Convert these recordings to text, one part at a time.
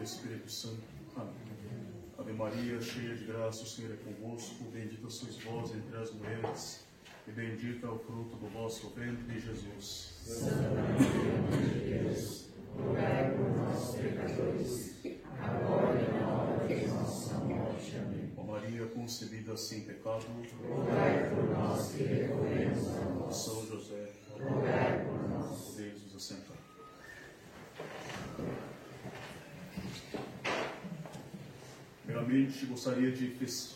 do Espírito Santo. Amém. Ave Maria, cheia de graça, o Senhor é convosco. Bendita sois vós entre as mulheres, e bendito é o fruto do vosso ventre, Jesus. Santa Maria, Mãe de Deus, rogai por nós, pecadores, agora e na hora de nossa morte. Amém. Ó Maria, concebida sem pecado, rogai por nós que recorremos a vós. São José, rogai por nós. Podeis nos assentar. Primeiramente, gostaria de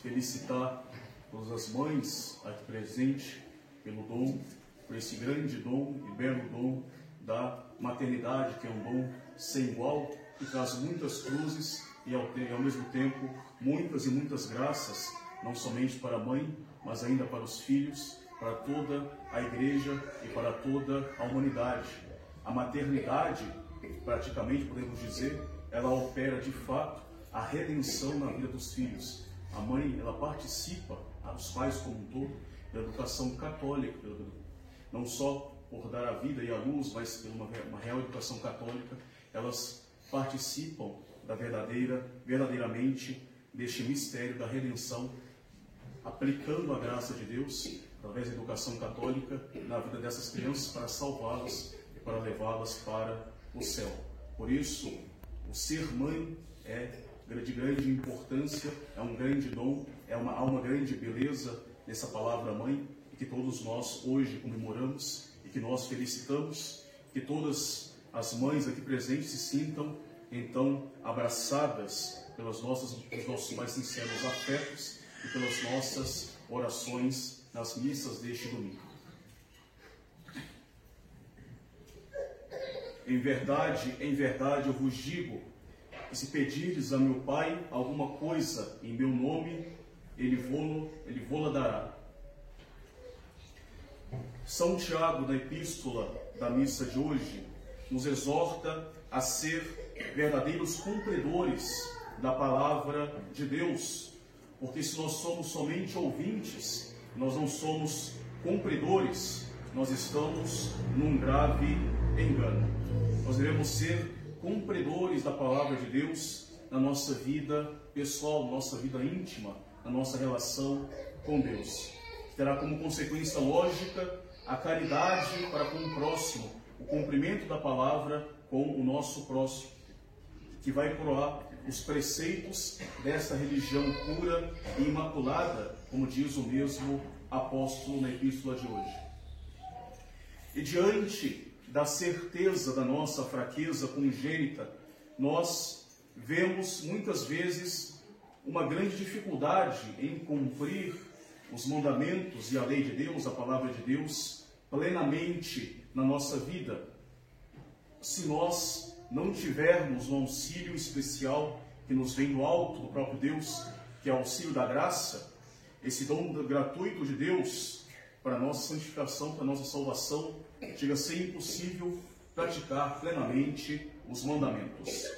felicitar todas as mães aqui presentes pelo dom, por esse grande dom e belo dom da maternidade, que é um dom sem igual, que traz muitas cruzes e ao, mesmo tempo muitas e muitas graças, não somente para a mãe, mas ainda para os filhos, para toda a igreja e para toda a humanidade. A maternidade, praticamente podemos dizer, ela opera de fato a redenção na vida dos filhos. A mãe, ela participa, os pais como um todo, da educação católica, não só por dar a vida e a luz, mas por uma, uma real educação católica, elas participam da verdadeira, verdadeiramente deste mistério da redenção, aplicando a graça de Deus através da educação católica na vida dessas crianças para salvá-las e para levá-las para o céu. Por isso, o ser mãe é de grande importância, é um grande dom, é uma, há uma grande beleza nessa palavra mãe, que todos nós hoje comemoramos e que nós felicitamos, que todas as mães aqui presentes se sintam então abraçadas pelas nossas, pelos nossos mais sinceros afetos e pelas nossas orações nas missas deste domingo. Em verdade, em verdade eu vos digo, que se pedirdes a meu Pai alguma coisa em meu nome, ele vô ele vô dará. São Tiago, na epístola da missa de hoje, nos exorta a ser verdadeiros cumpridores da palavra de Deus, porque se nós somos somente ouvintes, nós não somos cumpridores, nós estamos num grave engano. Nós devemos ser cumpridores da palavra de Deus na nossa vida pessoal, nossa vida íntima, na nossa relação com Deus. Terá como consequência lógica a caridade para com o próximo, o cumprimento da palavra com o nosso próximo, que vai proar os preceitos desta religião pura e imaculada, como diz o mesmo apóstolo na epístola de hoje. E diante da certeza da nossa fraqueza congênita, nós vemos muitas vezes uma grande dificuldade em cumprir os mandamentos e a lei de Deus, a palavra de Deus, plenamente na nossa vida. Se nós não tivermos um auxílio especial que nos vem do alto do próprio Deus, que é o auxílio da graça, esse dom gratuito de Deus para a nossa santificação, para a nossa salvação, chega a ser impossível praticar plenamente os mandamentos.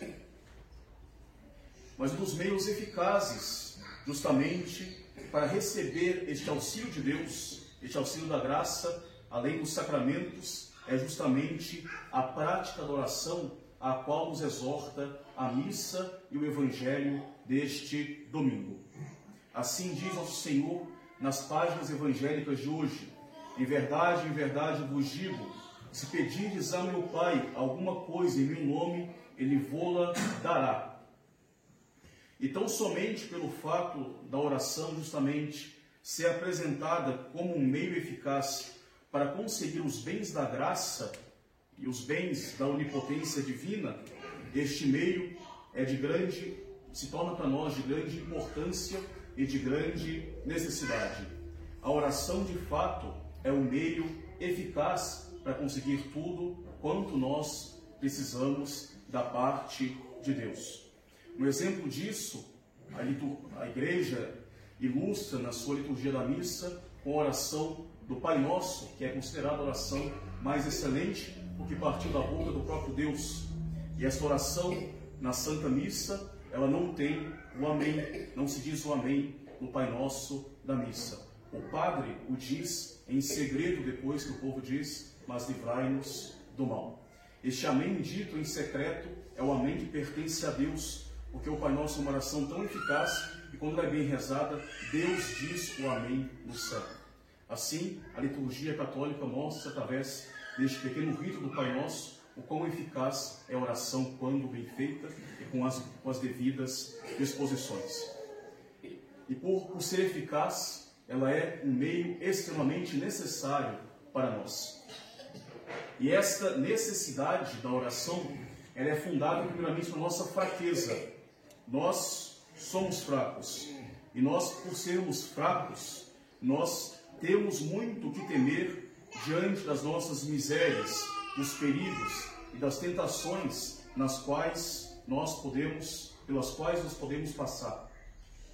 Mas um dos meios eficazes, justamente, para receber este auxílio de Deus, este auxílio da graça, além dos sacramentos, é justamente a prática da oração a qual nos exorta a missa e o evangelho deste domingo. Assim diz nosso Senhor nas páginas evangélicas de hoje: Em verdade, em verdade vos digo, se pedirdes a meu Pai alguma coisa em meu nome, ele vô-la dará. Então, somente pelo fato da oração, justamente, ser apresentada como um meio eficaz para conseguir os bens da graça e os bens da onipotência divina, este meio é de grande, se torna para nós de grande importância e de grande necessidade. A oração, de fato, é um meio eficaz para conseguir tudo quanto nós precisamos da parte de Deus. Um exemplo disso, a, a igreja ilustra na sua liturgia da missa com a oração do Pai Nosso, que é considerada a oração mais excelente, porque partiu da boca do próprio Deus. E essa oração na Santa Missa, ela não tem o Amém, não se diz o Amém no Pai Nosso da missa. O Padre o diz em segredo depois que o povo diz, mas livrai-nos do mal. Este amém dito em secreto é o amém que pertence a Deus, porque o Pai Nosso é uma oração tão eficaz e quando é bem rezada, Deus diz o amém no céu. Assim, a liturgia católica mostra através deste pequeno rito do Pai Nosso o quão eficaz é a oração quando bem feita e com as, com as devidas disposições. E por, por ser eficaz, ela é um meio extremamente necessário para nós. E esta necessidade da oração, ela é fundada primeiramente na nossa fraqueza. Nós somos fracos. E nós, por sermos fracos, nós temos muito que temer diante das nossas misérias, dos perigos e das tentações nas quais nós podemos, pelas quais nós podemos passar.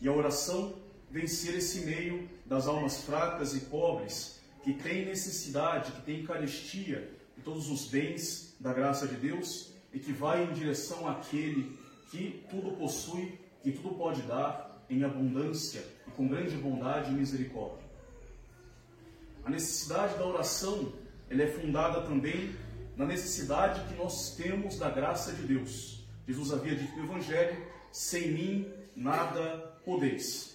E a oração vem ser esse meio das almas fracas e pobres que têm necessidade, que têm carestia de todos os bens da graça de Deus e que vai em direção àquele que tudo possui, que tudo pode dar em abundância e com grande bondade e misericórdia. A necessidade da oração, ela é fundada também na necessidade que nós temos da graça de Deus. Jesus havia dito no Evangelho: sem mim nada podeis.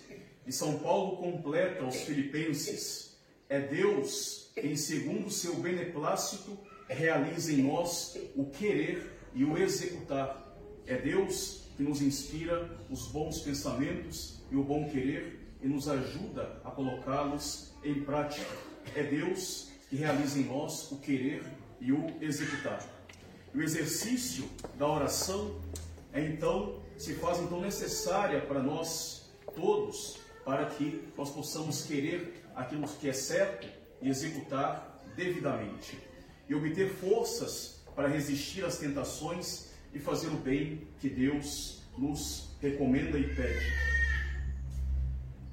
E São Paulo completa aos Filipenses: é Deus quem, segundo o seu beneplácito, realiza em nós o querer e o executar. É Deus que nos inspira os bons pensamentos e o bom querer e nos ajuda a colocá-los em prática. É Deus que realiza em nós o querer e o executar. o exercício da oração é então se faz então necessária para nós todos, para que nós possamos querer aquilo que é certo e executar devidamente e obter forças para resistir às tentações e fazer o bem que Deus nos recomenda e pede.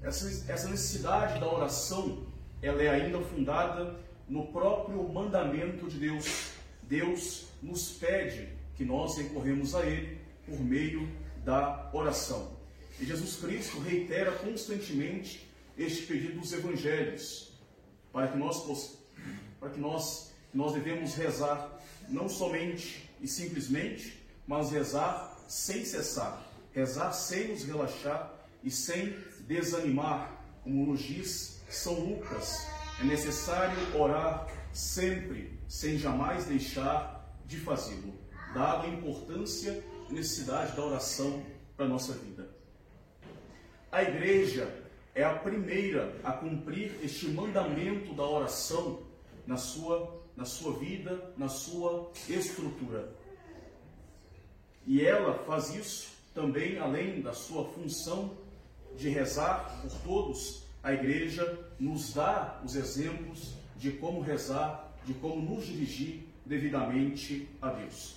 Essa, essa necessidade da oração, ela é ainda fundada no próprio mandamento de Deus. Deus nos pede que nós recorremos a Ele por meio da oração. E Jesus Cristo reitera constantemente este pedido dos evangelhos, para que nós, para que nós, nós devemos rezar não somente e simplesmente, mas rezar sem cessar, rezar sem nos relaxar e sem desanimar, como nos diz São Lucas é necessário orar sempre, sem jamais deixar de fazê-lo, dada a importância e necessidade da oração para a nossa vida. A igreja é a primeira a cumprir este mandamento da oração na sua, na sua vida, na sua estrutura. E ela faz isso também além da sua função de rezar por todos a igreja nos dá os exemplos de como rezar, de como nos dirigir devidamente a Deus.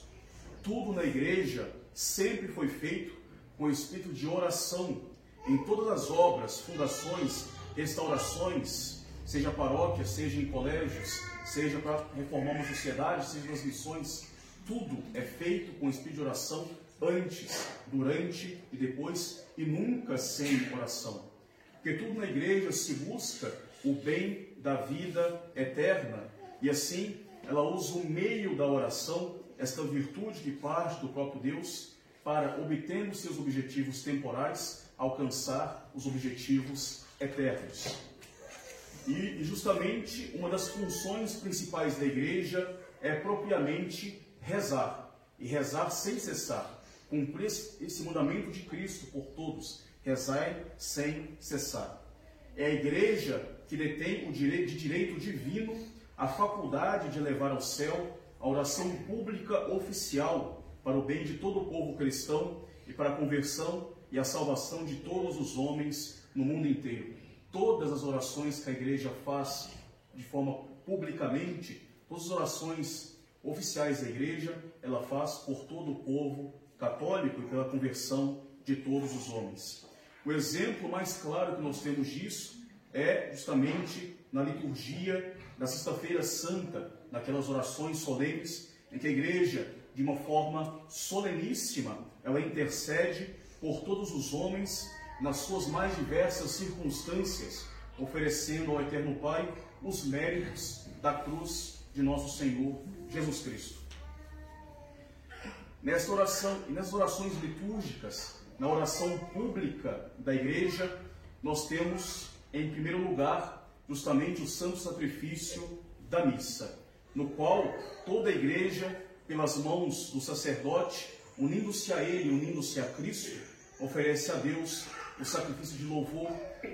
Tudo na igreja sempre foi feito com o espírito de oração. Em todas as obras, fundações, restaurações, seja paróquia, seja em colégios, seja para reformar uma sociedade, seja nas missões, tudo é feito com espírito de oração antes, durante e depois, e nunca sem oração. Porque tudo na igreja se busca o bem da vida eterna. E assim, ela usa o meio da oração, esta virtude que parte do próprio Deus, para, obtendo seus objetivos temporais, alcançar os objetivos eternos. E justamente uma das funções principais da igreja é propriamente rezar, e rezar sem cessar, cumprir esse mandamento de Cristo por todos, rezai sem cessar. É a igreja que detém o direito de direito divino, a faculdade de levar ao céu a oração pública oficial para o bem de todo o povo cristão e para a conversão e a salvação de todos os homens no mundo inteiro. Todas as orações que a igreja faz de forma publicamente, todas as orações oficiais da igreja, ela faz por todo o povo católico e pela conversão de todos os homens. O exemplo mais claro que nós temos disso é justamente na liturgia da Sexta-feira Santa, naquelas orações solenes, em que a igreja, de uma forma soleníssima, ela intercede por todos os homens nas suas mais diversas circunstâncias, oferecendo ao Eterno Pai os méritos da cruz de nosso Senhor Jesus Cristo. Nesta oração e nas orações litúrgicas, na oração pública da igreja, nós temos em primeiro lugar justamente o santo sacrifício da missa, no qual toda a igreja, pelas mãos do sacerdote, unindo-se a ele, unindo-se a Cristo, oferece a Deus o sacrifício de louvor,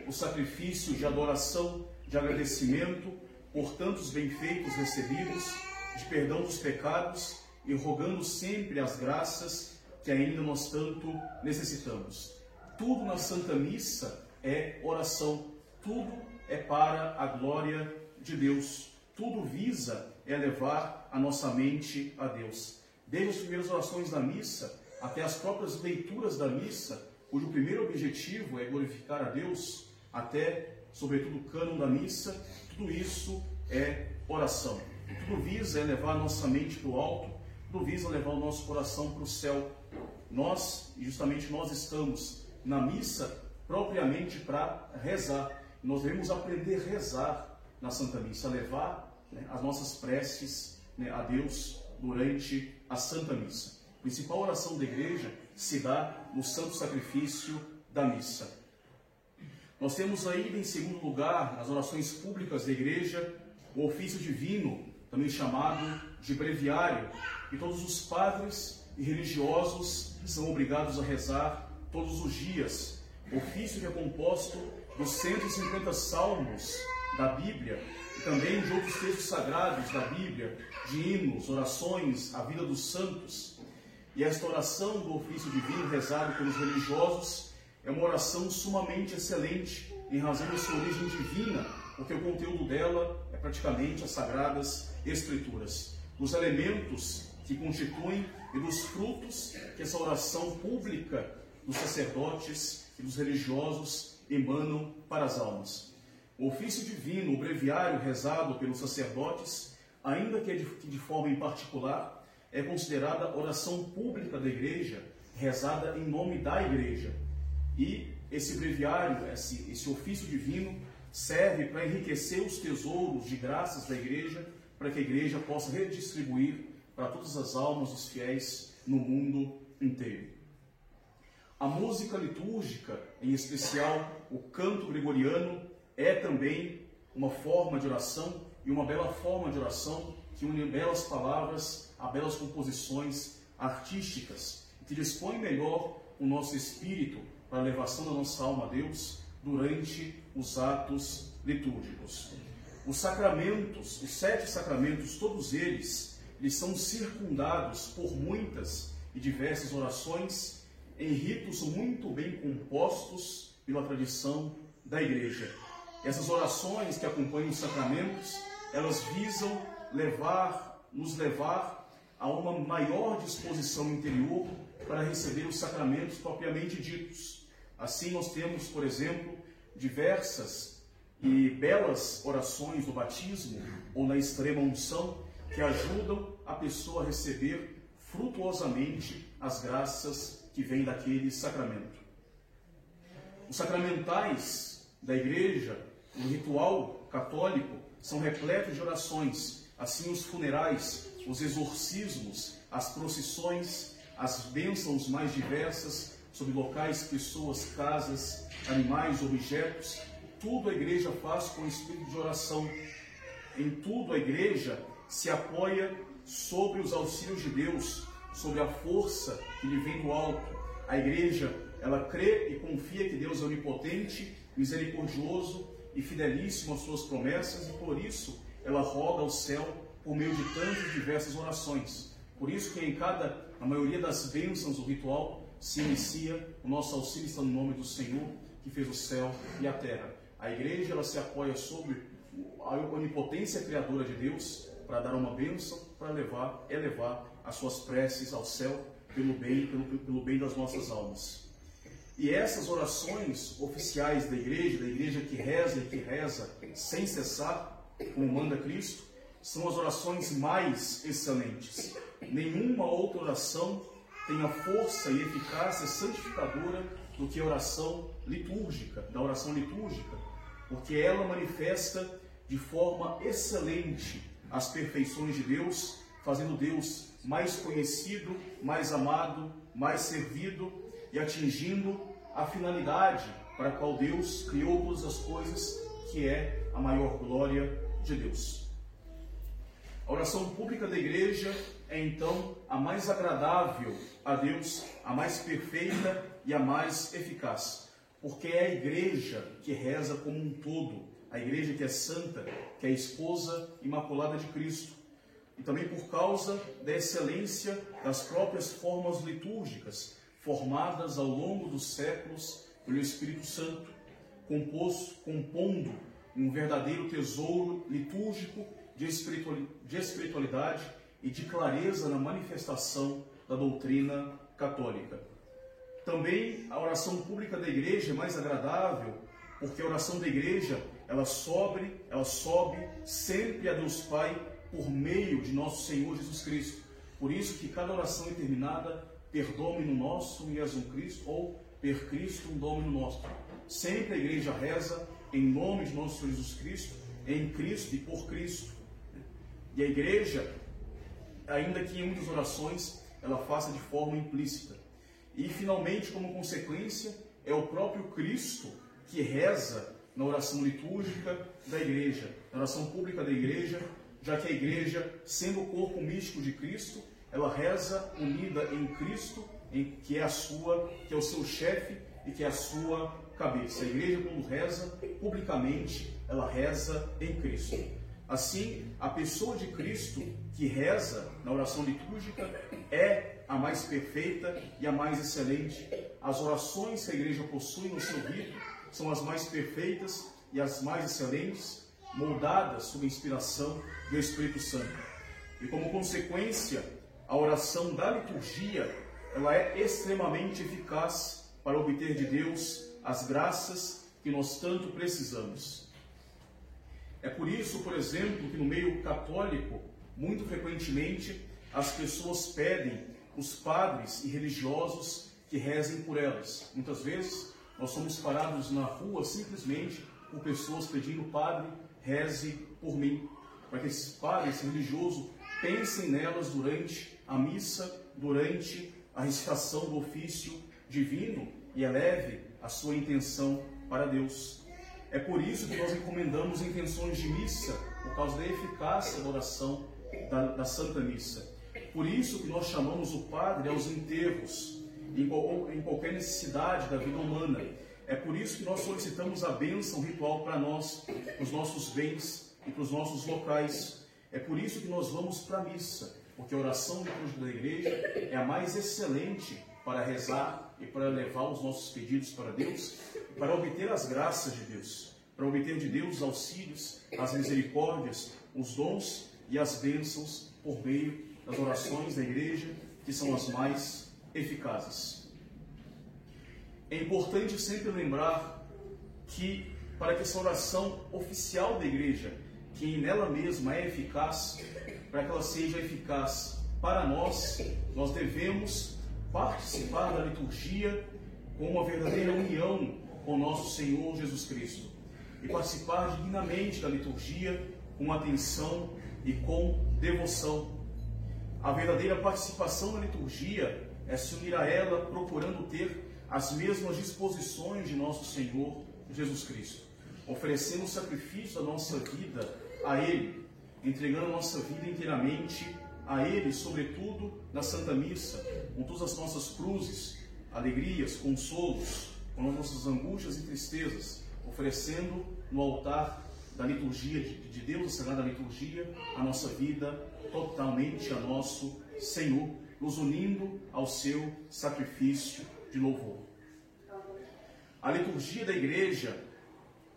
o sacrifício de adoração, de agradecimento por tantos benfeitos recebidos, de perdão dos pecados e rogando sempre as graças que ainda nós tanto necessitamos. Tudo na Santa Missa é oração, tudo é para a glória de Deus, tudo visa elevar a nossa mente a Deus. Desde as primeiras orações da missa até as próprias leituras da missa, cujo primeiro objetivo é glorificar a Deus, até, sobretudo, o cânon da missa, tudo isso é oração. Tudo visa elevar a nossa mente para o alto, tudo visa levar o nosso coração para o céu. Nós, e justamente nós estamos na missa propriamente para rezar. Nós devemos aprender a rezar na Santa Missa, levar né, as nossas preces né, a Deus durante a Santa Missa. Principal oração da igreja se dá no santo sacrifício da missa. Nós temos ainda em segundo lugar, nas orações públicas da igreja, o ofício divino, também chamado de breviário, que todos os padres e religiosos são obrigados a rezar todos os dias. Ofício que é composto dos 150 salmos da Bíblia e também de outros textos sagrados da Bíblia, de hinos, orações, a vida dos santos. E esta oração do ofício divino rezado pelos religiosos é uma oração sumamente excelente em razão da sua origem divina, porque o conteúdo dela é praticamente as sagradas escrituras. Os elementos que constituem e dos frutos que essa oração pública dos sacerdotes e dos religiosos emanam para as almas. O ofício divino, o breviário rezado pelos sacerdotes, ainda que de forma em particular, é considerada oração pública da igreja, rezada em nome da igreja. E esse breviário, esse, esse ofício divino, serve para enriquecer os tesouros de graças da igreja, para que a igreja possa redistribuir para todas as almas dos fiéis no mundo inteiro. A música litúrgica, em especial o canto gregoriano, é também uma forma de oração e uma bela forma de oração que une belas palavras a belas composições artísticas, que dispõe melhor o nosso espírito para a elevação da nossa alma a Deus durante os atos litúrgicos. Os sacramentos, os sete sacramentos, todos eles, eles são circundados por muitas e diversas orações em ritos muito bem compostos pela tradição da igreja. Essas orações que acompanham os sacramentos, elas visam levar, nos levar a uma maior disposição interior para receber os sacramentos propriamente ditos. Assim, nós temos, por exemplo, diversas e belas orações do batismo ou na extrema unção que ajudam a pessoa a receber frutuosamente as graças que vêm daquele sacramento. Os sacramentais da igreja o ritual católico são repletos de orações, assim os funerais, os exorcismos, as procissões, as bênçãos mais diversas sobre locais, pessoas, casas, animais, objetos, tudo a igreja faz com espírito de oração. Em tudo a igreja se apoia sobre os auxílios de Deus, sobre a força que lhe vem do alto. A igreja, ela crê e confia que Deus é onipotente, misericordioso e fidelíssimo às suas promessas e por isso ela roga ao céu por meio de tantas diversas orações. Por isso que em cada, a maioria das bênçãos do ritual se inicia o nosso auxílio está no nome do Senhor que fez o céu e a terra. A igreja ela se apoia sobre a onipotência criadora de Deus para dar uma bênção, para levar, elevar as suas preces ao céu pelo bem, pelo, pelo bem das nossas almas. E essas orações oficiais da igreja, da igreja que reza e que reza sem cessar, como manda Cristo, são as orações mais excelentes. Nenhuma outra oração tem a força e eficácia santificadora do que a oração litúrgica, da oração litúrgica, porque ela manifesta de forma excelente as perfeições de Deus, fazendo Deus mais conhecido, mais amado, mais servido e atingindo a finalidade para a qual Deus criou todas as coisas, que é a maior glória de Deus. A oração pública da igreja é então a mais agradável a Deus, a mais perfeita e a mais eficaz, porque é a igreja que reza como um todo, a igreja que é santa, que é a esposa imaculada de Cristo, e também por causa da excelência das próprias formas litúrgicas formadas ao longo dos séculos pelo Espírito Santo, composto, compondo um verdadeiro tesouro litúrgico de espiritualidade e de clareza na manifestação da doutrina católica. Também a oração pública da igreja é mais agradável, porque a oração da igreja, ela sobe, ela sobe sempre a Deus Pai por meio de nosso Senhor Jesus Cristo. Por isso que cada oração é terminada per domino nosso um Cristo ou per Cristo um domino nosso. Sempre a igreja reza em nome de nosso Senhor Jesus Cristo, em Cristo e por Cristo. E a igreja, ainda que em muitas orações, ela faça de forma implícita. E finalmente, como consequência, é o próprio Cristo que reza na oração litúrgica da igreja, na oração pública da igreja, já que a igreja, sendo o corpo místico de Cristo, ela reza unida em Cristo, em, que é a sua, que é o seu chefe e que é a sua cabeça. A igreja, quando reza publicamente, ela reza em Cristo. Assim, a pessoa de Cristo que reza na oração litúrgica é a mais perfeita e a mais excelente. As orações que a igreja possui no seu rito são as mais perfeitas e as mais excelentes, moldadas sob a inspiração do Espírito Santo. E como consequência, a oração da liturgia, ela é extremamente eficaz para obter de Deus as graças que nós tanto precisamos. É por isso, por exemplo, que no meio católico, muito frequentemente, as pessoas pedem os padres e religiosos que rezem por elas. Muitas vezes, nós somos parados na rua simplesmente por pessoas pedindo, Padre, reze por mim para que esses padres religiosos pensem nelas durante a missa, durante a recitação do ofício divino e eleve a sua intenção para Deus. É por isso que nós encomendamos intenções de missa, por causa da eficácia da oração da, da Santa Missa. Por isso que nós chamamos o padre aos enterros, em, em qualquer necessidade da vida humana. É por isso que nós solicitamos a bênção ritual para nós, os nossos bens, e para os nossos locais. É por isso que nós vamos para a missa, porque a oração litúrgica da igreja é a mais excelente para rezar e para levar os nossos pedidos para Deus, para obter as graças de Deus, para obter de Deus os auxílios, as misericórdias, os dons e as bênçãos por meio das orações da igreja, que são as mais eficazes. É importante sempre lembrar que, para que essa oração oficial da igreja que nela mesma é eficaz, para que ela seja eficaz para nós, nós devemos participar da liturgia com uma verdadeira união com nosso Senhor Jesus Cristo e participar dignamente da liturgia com atenção e com devoção. A verdadeira participação na liturgia é se unir a ela procurando ter as mesmas disposições de nosso Senhor Jesus Cristo, oferecendo o sacrifício da nossa vida a Ele, entregando nossa vida inteiramente a Ele, sobretudo na Santa Missa, com todas as nossas cruzes, alegrias, consolos, com as nossas angústias e tristezas, oferecendo no altar da liturgia de Deus, a Sagrada Liturgia, a nossa vida totalmente a nosso Senhor, nos unindo ao seu sacrifício de louvor. A liturgia da igreja,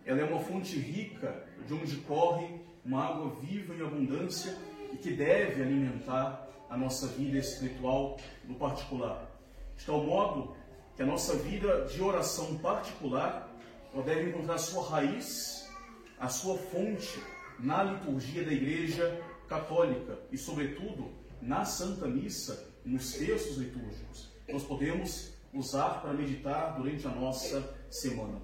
ela é uma fonte rica de onde corre uma água viva em abundância e que deve alimentar a nossa vida espiritual no particular. De tal modo que a nossa vida de oração particular ela deve encontrar sua raiz, a sua fonte na liturgia da Igreja Católica e, sobretudo, na Santa Missa, nos textos litúrgicos. Nós podemos usar para meditar durante a nossa semana.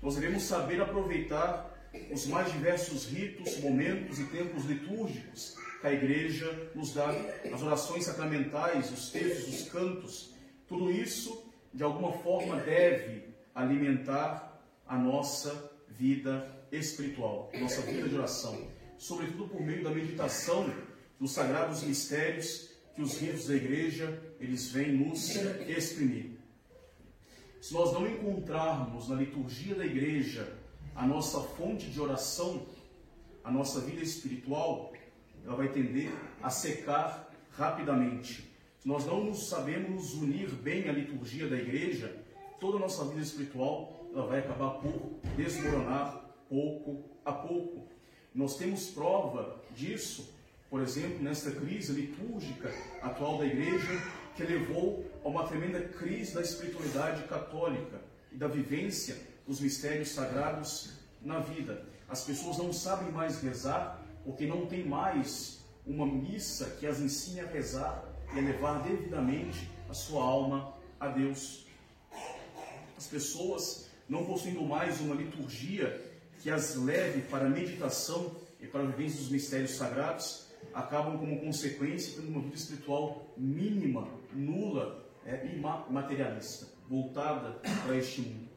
Nós devemos saber aproveitar os mais diversos ritos, momentos e tempos litúrgicos a igreja nos dá, as orações sacramentais, os textos, os cantos, tudo isso de alguma forma deve alimentar a nossa vida espiritual, nossa vida de oração, sobretudo por meio da meditação dos sagrados mistérios que os ritos da igreja eles vêm nos exprimir. Se nós não encontrarmos na liturgia da igreja a nossa fonte de oração, a nossa vida espiritual, ela vai tender a secar rapidamente. Se nós não nos sabemos unir bem à liturgia da igreja, toda a nossa vida espiritual ela vai acabar por desmoronar pouco a pouco. Nós temos prova disso, por exemplo, nesta crise litúrgica atual da igreja, que levou a uma tremenda crise da espiritualidade católica e da vivência dos mistérios sagrados na vida. As pessoas não sabem mais rezar porque não tem mais uma missa que as ensine a rezar e a levar devidamente a sua alma a Deus. As pessoas não possuindo mais uma liturgia que as leve para a meditação e para a vivência dos mistérios sagrados, acabam como consequência tendo uma vida espiritual mínima, nula é, e materialista, voltada para este mundo.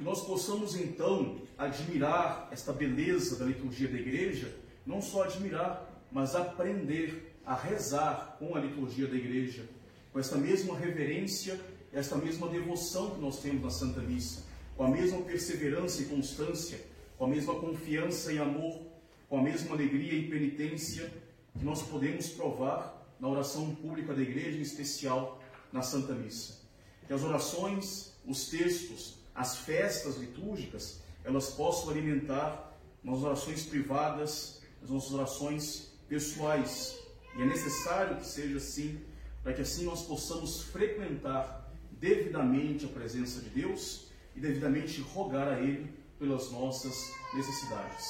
Que nós possamos então admirar esta beleza da liturgia da igreja, não só admirar, mas aprender a rezar com a liturgia da igreja, com esta mesma reverência, esta mesma devoção que nós temos na Santa Missa, com a mesma perseverança e constância, com a mesma confiança e amor, com a mesma alegria e penitência que nós podemos provar na oração pública da igreja, em especial na Santa Missa. Que as orações, os textos, as festas litúrgicas, elas possam alimentar nas orações privadas, nas nossas orações pessoais. E é necessário que seja assim, para que assim nós possamos frequentar devidamente a presença de Deus e devidamente rogar a Ele pelas nossas necessidades.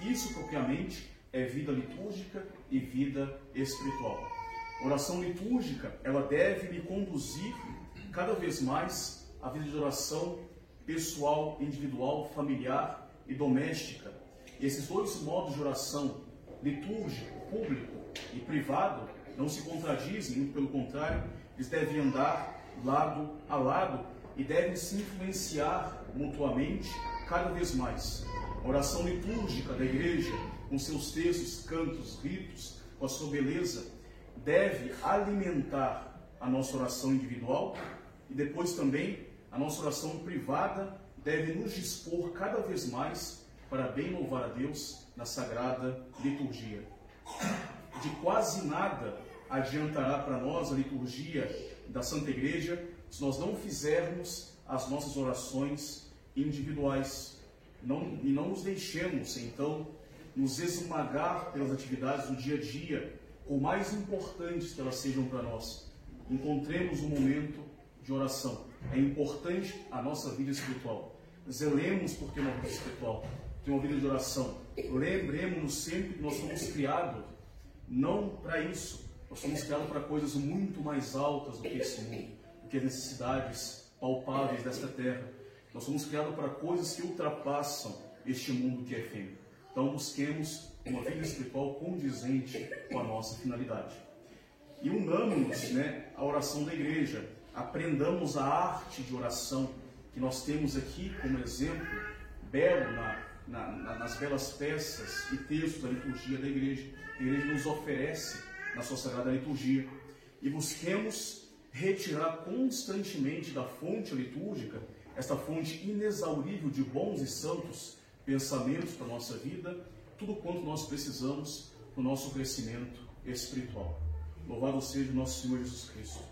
Isso propriamente é vida litúrgica e vida espiritual. Oração litúrgica, ela deve me conduzir cada vez mais à vida de oração pessoal, individual, familiar e doméstica. Esses dois modos de oração, litúrgico, público e privado, não se contradizem, muito pelo contrário, eles devem andar lado a lado e devem se influenciar mutuamente cada vez mais. A oração litúrgica da igreja, com seus textos, cantos, ritos, com a sua beleza, deve alimentar a nossa oração individual e depois também a nossa oração privada deve nos dispor cada vez mais para bem louvar a Deus na sagrada liturgia. De quase nada adiantará para nós a liturgia da Santa Igreja se nós não fizermos as nossas orações individuais não, e não nos deixemos, então, nos esmagar pelas atividades do dia a dia, por mais importantes que elas sejam para nós. Encontremos um momento de oração. É importante a nossa vida espiritual. Zelemos por ter uma vida espiritual, ter uma vida de oração. Lembremos-nos sempre que nós somos criados não para isso. Nós somos criados para coisas muito mais altas do que esse mundo que as necessidades palpáveis desta terra. Nós somos criados para coisas que ultrapassam este mundo que é efêmero. Então busquemos uma vida espiritual condizente com a nossa finalidade. E unamos né, a oração da igreja, aprendamos a arte de oração que nós temos aqui como exemplo belo na, na, nas belas peças e textos da liturgia da igreja. A igreja nos oferece na sua sagrada liturgia. E busquemos retirar constantemente da fonte litúrgica, esta fonte inexaurível de bons e santos pensamentos para a nossa vida, tudo quanto nós precisamos para o nosso crescimento espiritual. Louvado seja o nosso Senhor Jesus Cristo.